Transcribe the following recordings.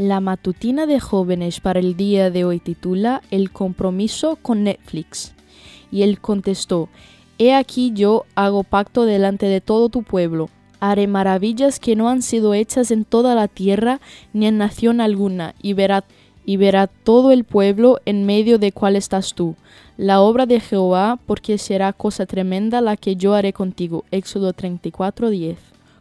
La matutina de jóvenes para el día de hoy titula El compromiso con Netflix. Y él contestó, He aquí yo hago pacto delante de todo tu pueblo. Haré maravillas que no han sido hechas en toda la tierra ni en nación alguna, y verá, y verá todo el pueblo en medio de cuál estás tú. La obra de Jehová, porque será cosa tremenda la que yo haré contigo. Éxodo 34:10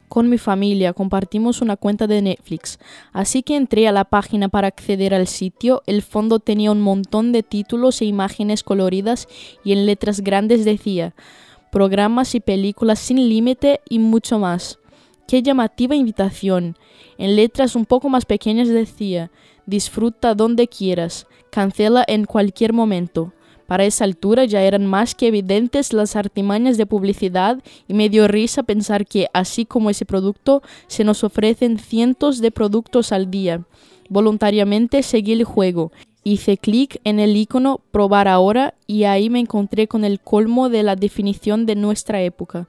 con mi familia compartimos una cuenta de Netflix, así que entré a la página para acceder al sitio. El fondo tenía un montón de títulos e imágenes coloridas y en letras grandes decía programas y películas sin límite y mucho más. Qué llamativa invitación. En letras un poco más pequeñas decía disfruta donde quieras, cancela en cualquier momento. Para esa altura ya eran más que evidentes las artimañas de publicidad y me dio risa pensar que, así como ese producto, se nos ofrecen cientos de productos al día. Voluntariamente seguí el juego. Hice clic en el icono Probar ahora y ahí me encontré con el colmo de la definición de nuestra época.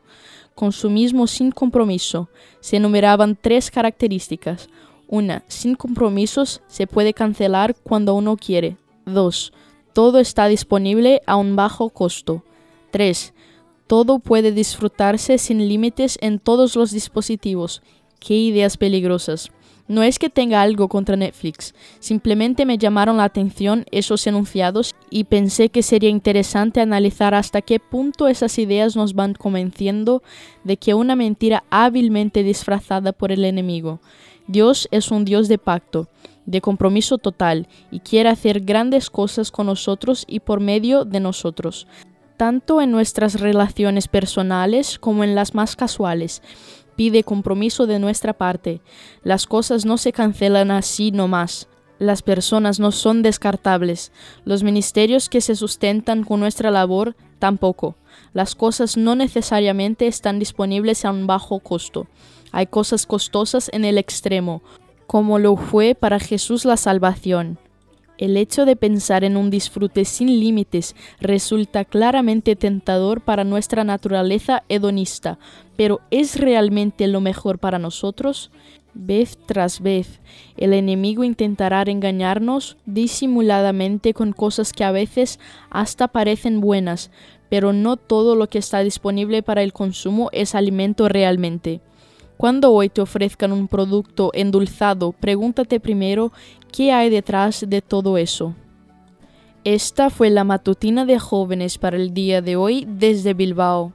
Consumismo sin compromiso. Se enumeraban tres características. Una, sin compromisos se puede cancelar cuando uno quiere. 2. Todo está disponible a un bajo costo. 3. Todo puede disfrutarse sin límites en todos los dispositivos. ¡Qué ideas peligrosas! No es que tenga algo contra Netflix, simplemente me llamaron la atención esos enunciados y pensé que sería interesante analizar hasta qué punto esas ideas nos van convenciendo de que una mentira hábilmente disfrazada por el enemigo. Dios es un Dios de pacto de compromiso total y quiere hacer grandes cosas con nosotros y por medio de nosotros, tanto en nuestras relaciones personales como en las más casuales. Pide compromiso de nuestra parte. Las cosas no se cancelan así nomás. Las personas no son descartables. Los ministerios que se sustentan con nuestra labor tampoco. Las cosas no necesariamente están disponibles a un bajo costo. Hay cosas costosas en el extremo, como lo fue para Jesús la salvación. El hecho de pensar en un disfrute sin límites resulta claramente tentador para nuestra naturaleza hedonista, pero ¿es realmente lo mejor para nosotros? Vez tras vez, el enemigo intentará engañarnos disimuladamente con cosas que a veces hasta parecen buenas, pero no todo lo que está disponible para el consumo es alimento realmente. Cuando hoy te ofrezcan un producto endulzado, pregúntate primero qué hay detrás de todo eso. Esta fue la matutina de jóvenes para el día de hoy desde Bilbao.